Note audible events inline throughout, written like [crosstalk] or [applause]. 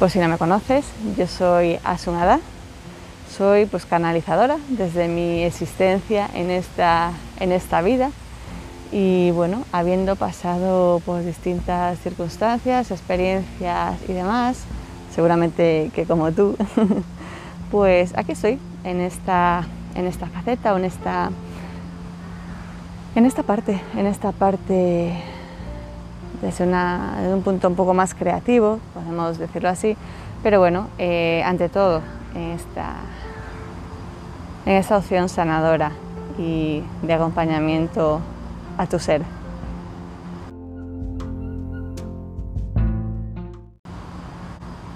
Por si no me conoces, yo soy Asunada, soy pues canalizadora desde mi existencia en esta, en esta vida. Y bueno, habiendo pasado por distintas circunstancias, experiencias y demás, seguramente que como tú, [laughs] pues aquí estoy en esta, en esta faceta o en esta, en esta parte, en esta parte desde, un punto un poco más creativo, podemos decirlo así, pero bueno, eh, ante todo, en esta, en esta opción sanadora y de acompañamiento a tu ser.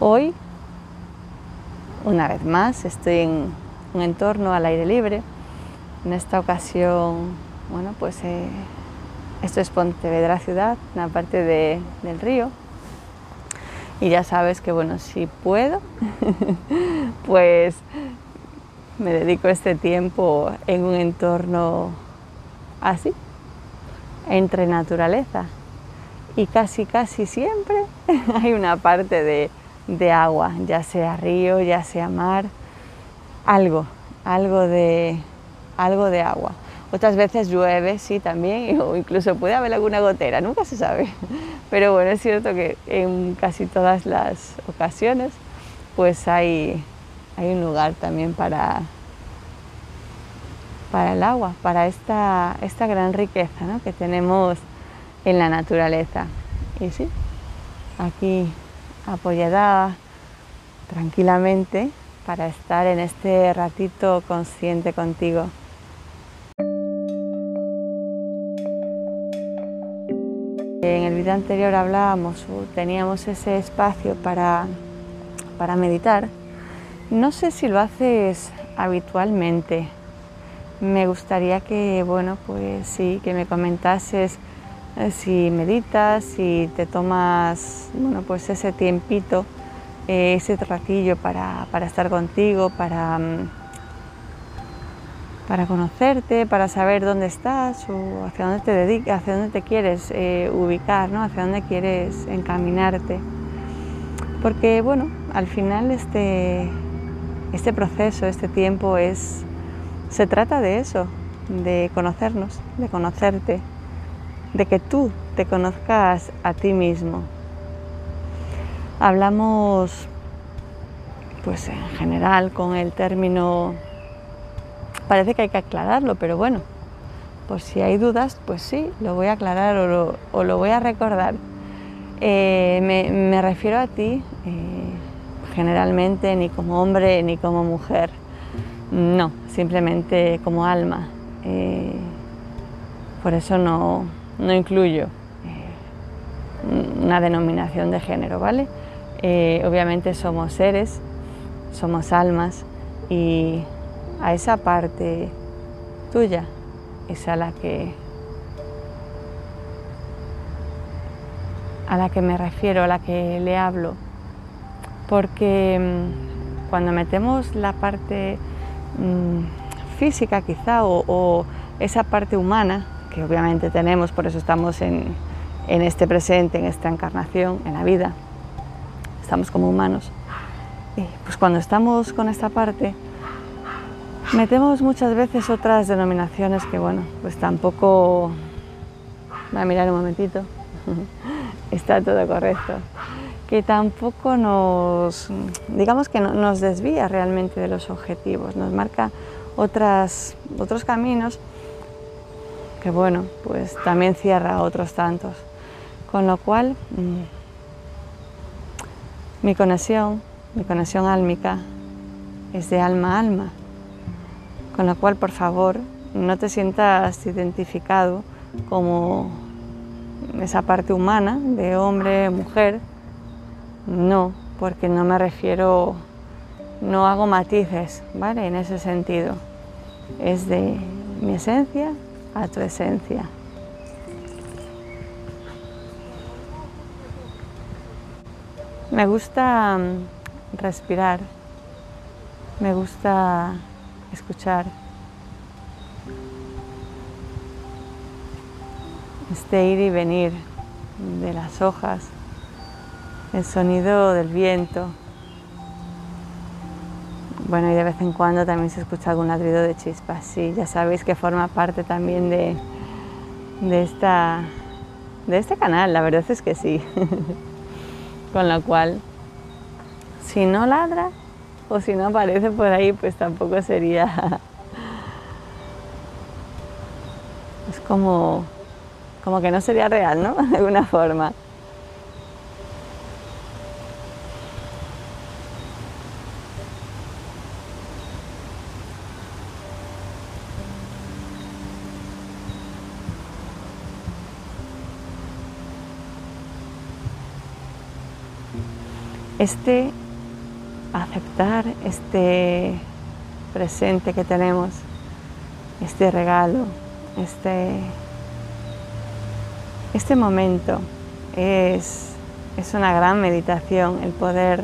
Hoy, una vez más, estoy en un entorno al aire libre. En esta ocasión, bueno, pues eh, esto es Pontevedra ciudad, una parte del río. Y ya sabes que, bueno, si puedo, [laughs] pues me dedico este tiempo en un entorno así, entre naturaleza y casi casi siempre [laughs] hay una parte de, agua, ya sea río, ya sea mar, algo, algo de, algo de agua. Otras veces llueve, sí, también, [laughs] o incluso puede haber alguna gotera, nunca se sabe. [laughs] Pero bueno, es cierto que en casi todas las ocasiones pues hay, hay un lugar también para, para el agua, para esta, esta gran riqueza que tenemos en la naturaleza. Y sí, aquí apoyada tranquilamente para estar en este ratito consciente contigo. En el vídeo anterior hablábamos, teníamos ese espacio para, para meditar. No sé si lo haces habitualmente, me gustaría que, bueno, pues sí, que me comentases eh, si meditas, si te tomas, bueno, pues ese tiempito, eh, ese ratillo para, estar contigo, para, mm, para conocerte, para saber dónde estás o hacia dónde te dedicas, hacia dónde te quieres eh, ubicar, ¿no? hacia dónde quieres encaminarte. Porque, bueno, al final este, este proceso, este tiempo es se trata de eso, de conocernos, de conocerte, de que tú te conozcas a ti mismo. Hablamos, pues en general, con el término, parece que hay que aclararlo, pero bueno, por si hay dudas, pues sí, lo voy a aclarar o lo, voy a recordar. Eh, me, refiero a ti eh, generalmente ni como hombre ni como mujer no, simplemente como alma. Eh, por eso no, incluyo eh, una denominación de género, ¿vale? Obviamente somos seres, somos almas y a esa parte tuya es a la que a la que me refiero, a la que le hablo, porque mm, cuando metemos la parte Mm, física quizá o, esa parte humana que obviamente tenemos, por eso estamos en, este presente, en esta encarnación, en la vida, estamos como humanos. pues cuando estamos con esta parte, metemos muchas veces otras denominaciones que, bueno, pues tampoco... Voy a mirar un momentito. [laughs] Está todo correcto que tampoco nos, digamos que nos desvía realmente de los objetivos, nos marca otras, otros caminos que bueno, pues también cierra otros tantos. Con lo cual, mm, mi conexión, mi conexión álmica es de alma a alma. Con lo cual, por favor, no te sientas identificado como esa parte humana de hombre, mujer, no, porque no me refiero, no hago matices, ¿vale? En ese sentido. Es de mi esencia a tu esencia. Me gusta mm, respirar, me gusta escuchar. Este ir y venir de las hojas el sonido del viento. Bueno, y de vez en cuando también se escucha algún ladrido de chispas. Sí, ya sabéis que forma parte también de, de, esta, de este canal, la verdad es que sí. [laughs] Con lo cual, si no ladra o si no aparece por ahí, pues tampoco sería... es como, como que no sería real, ¿no? De alguna forma. este aceptar este presente que tenemos, este regalo, este, este momento. Es, es una gran meditación el poder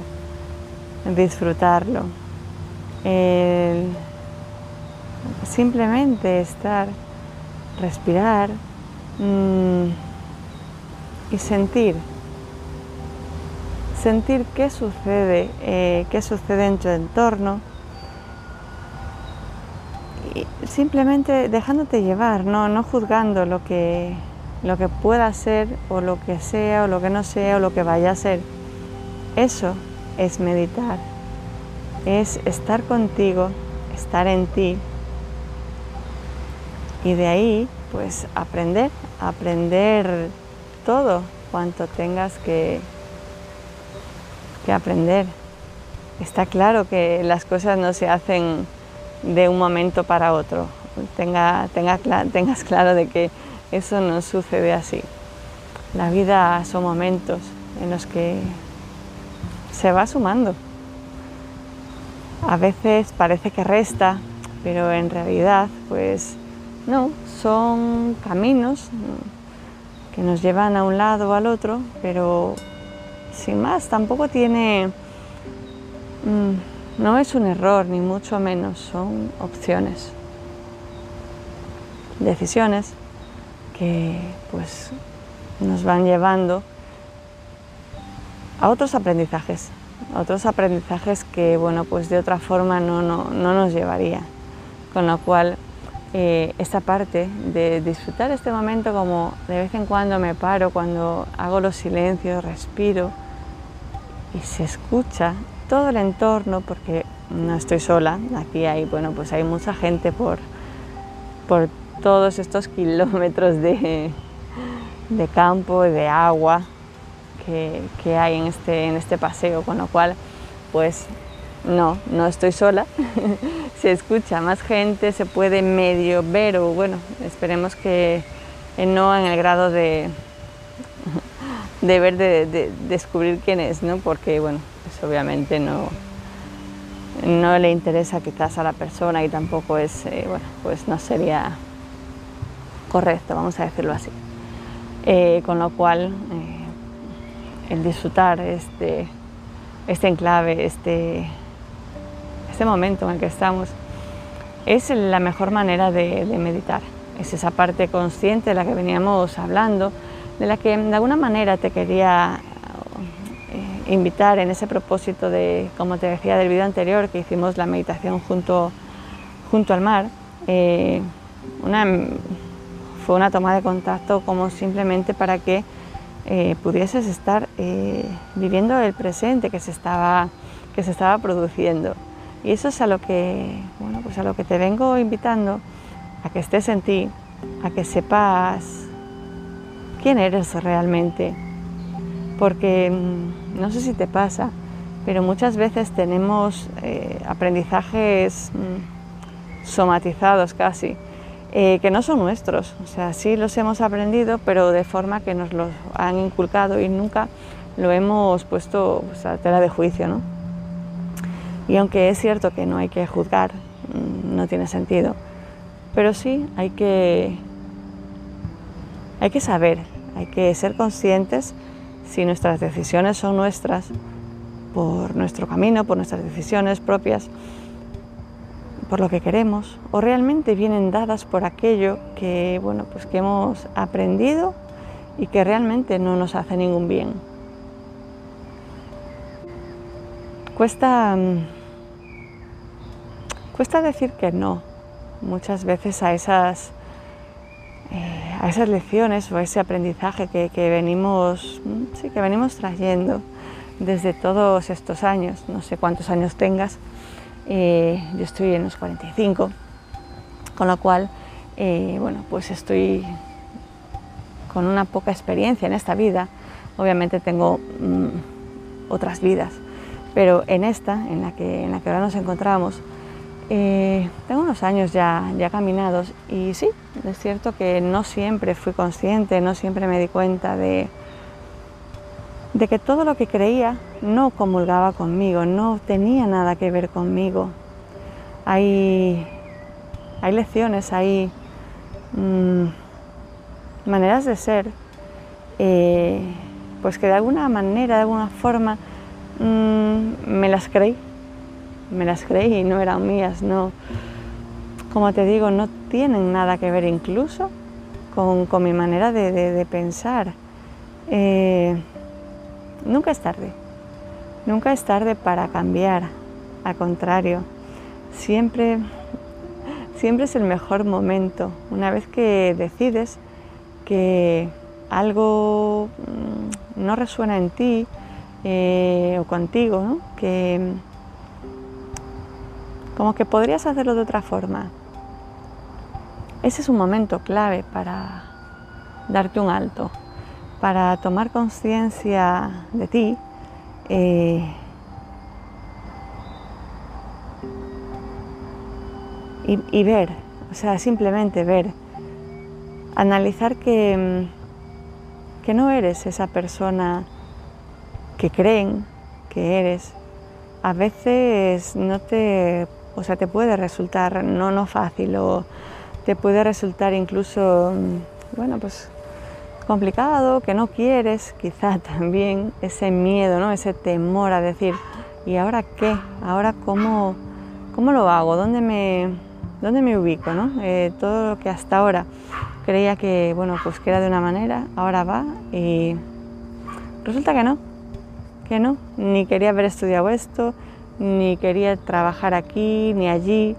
disfrutarlo, el simplemente estar, respirar mm, y sentir sentir qué sucede, eh, qué sucede en tu entorno, y simplemente dejándote llevar, no, no juzgando lo que, lo que pueda ser o lo que sea o lo que no sea o lo que vaya a ser. Eso es meditar, es estar contigo, estar en ti. Y de ahí pues aprender, aprender todo cuanto tengas que, que aprender. Está claro que las cosas no se hacen de un momento para otro. Tenga, tenga, tengas claro de que eso no sucede así. La vida son momentos en los que se va sumando. A veces parece que resta, pero en realidad, pues no, son caminos que nos llevan a un lado o al otro, pero sin más, tampoco tiene, mm, no es un error, ni mucho menos, son opciones, decisiones que pues nos van llevando a otros aprendizajes, otros aprendizajes que bueno pues de otra forma no, no, no nos llevaría, con lo cual eh, esta parte de disfrutar este momento como de vez en cuando me paro, cuando hago los silencios, respiro y se escucha todo el entorno porque no estoy sola, aquí hay, bueno, pues hay mucha gente por, por todos estos kilómetros de, de campo y de agua que, que, hay en este, en este paseo, con lo cual pues no, no estoy sola, [laughs] se escucha más gente, se puede medio ver o bueno, esperemos que no en el grado de, [laughs] de ver, de, descubrir quién es, ¿no? porque bueno, pues obviamente no, no le interesa quizás a la persona y tampoco es, eh, bueno, pues no sería correcto, vamos a decirlo así. Eh, con lo cual, eh, el disfrutar este, este enclave, este, este momento en el que estamos, es la mejor manera de, meditar. Es esa parte consciente de la que veníamos hablando, de la que de alguna manera te quería eh, invitar en ese propósito de, como te decía del video anterior, que hicimos la meditación junto, junto al mar. Eh, una, fue una toma de contacto como simplemente para que eh, pudieses estar viviendo el presente que se estaba, que se estaba produciendo. Y eso es a lo que, bueno, pues a lo que te vengo invitando, a que estés en ti, a que sepas quién eres realmente. Porque mm, no sé si te pasa, pero muchas veces tenemos eh, aprendizajes mm, somatizados casi, eh, que no son nuestros. O sea, sí los hemos aprendido, pero de forma que nos los han inculcado y nunca lo hemos puesto pues, a tela de juicio, ¿no? Y aunque es cierto que no hay que juzgar, mm, no tiene sentido, pero sí hay que, hay que saber, hay que ser conscientes si nuestras decisiones son nuestras por nuestro camino, por nuestras decisiones propias, por lo que queremos, o realmente vienen dadas por aquello que, bueno, pues que hemos aprendido y que realmente no nos hace ningún bien. Cuesta, mm, cuesta decir que no muchas veces a esas, eh, a esas lecciones o a ese aprendizaje que, venimos, mm, sí, que venimos trayendo desde todos estos años, no sé cuántos años tengas, eh, yo estoy en los 45, con lo cual, eh, bueno, pues estoy con una poca experiencia en esta vida, obviamente tengo mm, otras vidas, pero en esta, en la que, en la que ahora nos encontramos, eh, tengo unos años ya, ya caminados y sí, es cierto que no siempre fui consciente, no siempre me di cuenta de, de que todo lo que creía no comulgaba conmigo, no tenía nada que ver conmigo. Hay, hay lecciones, hay mm, maneras de ser, eh, pues que de alguna manera, de alguna forma, mm, me las creí me las creí y no eran mías, no. Como te digo, no tienen nada que ver incluso con, mi manera de, pensar. Eh, nunca es tarde, nunca es tarde para cambiar, al contrario, siempre, siempre es el mejor momento. Una vez que decides que algo mm, no resuena en ti eh, o contigo, que como que podrías hacerlo de otra forma. Ese es un momento clave para darte un alto, para tomar conciencia de ti. Eh, y, ver, o sea, simplemente ver, analizar que, que no eres esa persona que creen que eres. A veces no te o sea, te puede resultar no, no fácil o te puede resultar incluso, mm, bueno, pues complicado, que no quieres, quizá [laughs] también ese miedo, ¿no? ese temor a decir, ¿y ahora qué? ¿Ahora cómo, cómo lo hago? ¿Dónde me, dónde me ubico? ¿no? Eh, todo lo que hasta ahora creía que, bueno, pues que era de una manera, ahora va y resulta que no, que no, ni quería haber estudiado esto, ni quería trabajar aquí ni allí.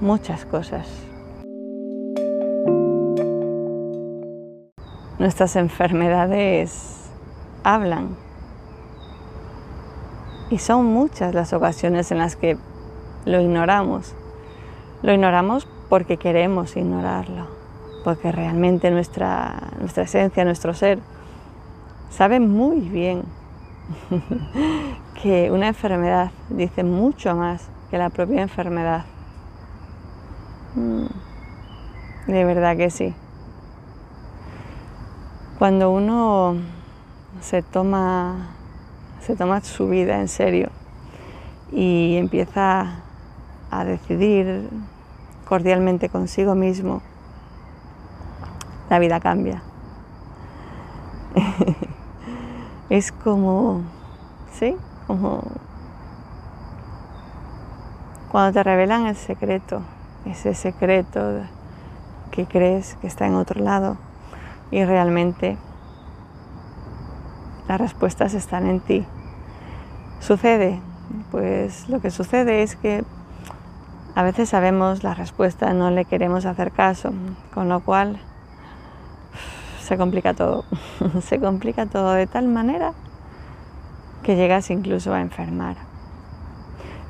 Muchas cosas. Nuestras enfermedades hablan. Y son muchas las ocasiones en las que lo ignoramos. Lo ignoramos porque queremos ignorarlo, porque realmente nuestra, nuestra esencia, nuestro ser, sabe muy bien [laughs] que una enfermedad dice mucho más que la propia enfermedad. Mm, de verdad que sí. Cuando uno se toma, se toma su vida en serio y empieza a decidir cordialmente consigo mismo, la vida cambia. [laughs] es como, ¿sí? Como cuando te revelan el secreto, ese secreto que crees que está en otro lado y realmente las respuestas están en ti. Sucede, pues lo que sucede es que a veces sabemos la respuesta, no le queremos hacer caso, con lo cual se complica todo. [laughs] se complica todo de tal manera que llegas incluso a enfermar.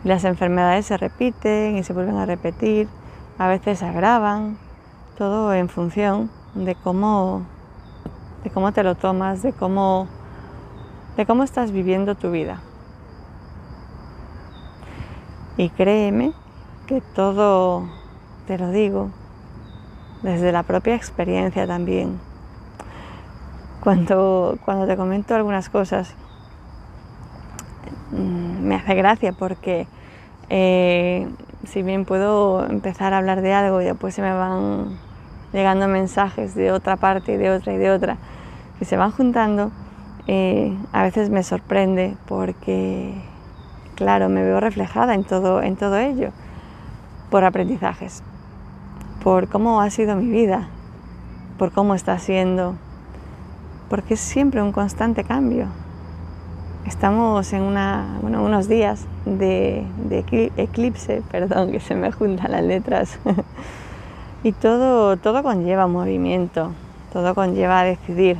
Las enfermedades se repiten y se vuelven a repetir, a veces se agravan, todo en función de cómo, de cómo te lo tomas, de cómo, de cómo estás viviendo tu vida. Y créeme que todo, te lo digo, desde la propia experiencia también, cuando, cuando te comento algunas cosas, mm, me hace gracia porque eh, si bien puedo empezar a hablar de algo y después se me van llegando mensajes de otra parte y de otra y de otra que se van juntando, eh, a veces me sorprende porque, claro, me veo reflejada en todo, en todo ello, por aprendizajes, por cómo ha sido mi vida, por cómo está siendo porque es siempre un constante cambio. estamos en una, bueno, unos días de, eclipse, [laughs] perdón, que se me juntan las letras, [laughs] y todo, todo conlleva movimiento, todo conlleva decidir.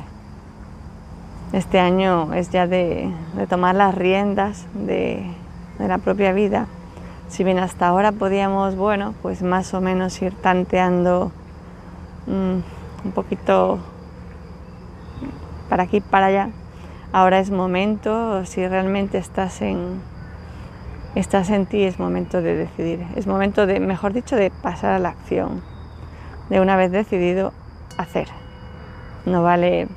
Este año es ya de, tomar las riendas de, de la propia vida. Si bien hasta ahora podíamos, bueno, pues más o menos ir tanteando mm, un poquito para aquí, para allá, ahora es momento, si realmente estás en, estás en ti, es momento de decidir, es momento de, mejor dicho, de pasar a la acción, de una vez decidido, hacer. No vale,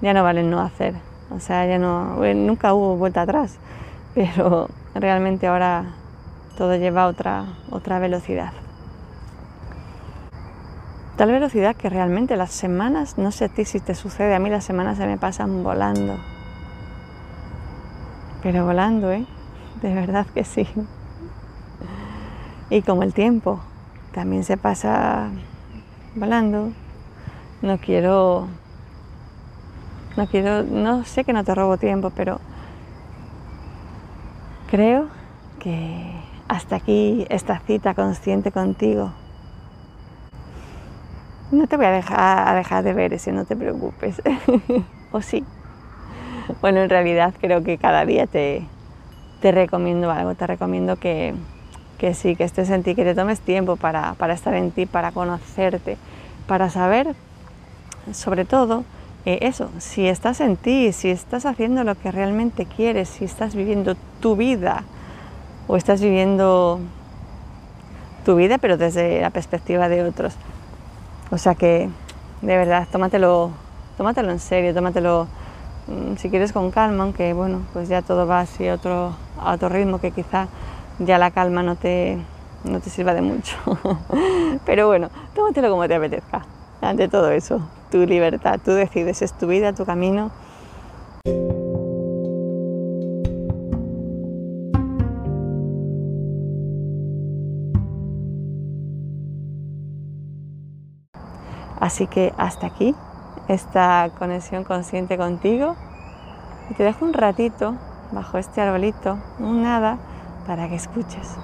ya no vale no hacer, o sea, ya no, nunca hubo vuelta atrás, pero realmente ahora todo lleva otra, otra velocidad. Tal velocidad que realmente las semanas, no sé a ti si te sucede, a mí las semanas se me pasan volando. Pero volando, ¿eh? De verdad que sí. Y como el tiempo también se pasa volando, no quiero, no quiero, no sé que no te robo tiempo, pero creo que hasta aquí esta cita consciente contigo. No te voy a dejar, de ver si no te preocupes. [laughs] ¿O sí? Bueno, en realidad creo que cada día te, te recomiendo algo, te recomiendo que, que, sí, que estés en ti, que te tomes tiempo para, para estar en ti, para conocerte, para saber, sobre todo, eh, eso, si estás en ti, si estás haciendo lo que realmente quieres, si estás viviendo tu vida, o estás viviendo tu vida pero desde la perspectiva de otros. O sea que de verdad, tómatelo, tómatelo en serio, tómatelo mm, si quieres con calma, aunque bueno, pues ya todo va así a otro, a otro ritmo que quizá ya la calma no te, no te sirva de mucho. [laughs] Pero bueno, tómatelo como te apetezca. Ante todo eso, tu libertad, tú decides, es tu vida, tu camino Así que hasta aquí esta conexión consciente contigo y te dejo un ratito bajo este arbolito, un nada, para que escuches.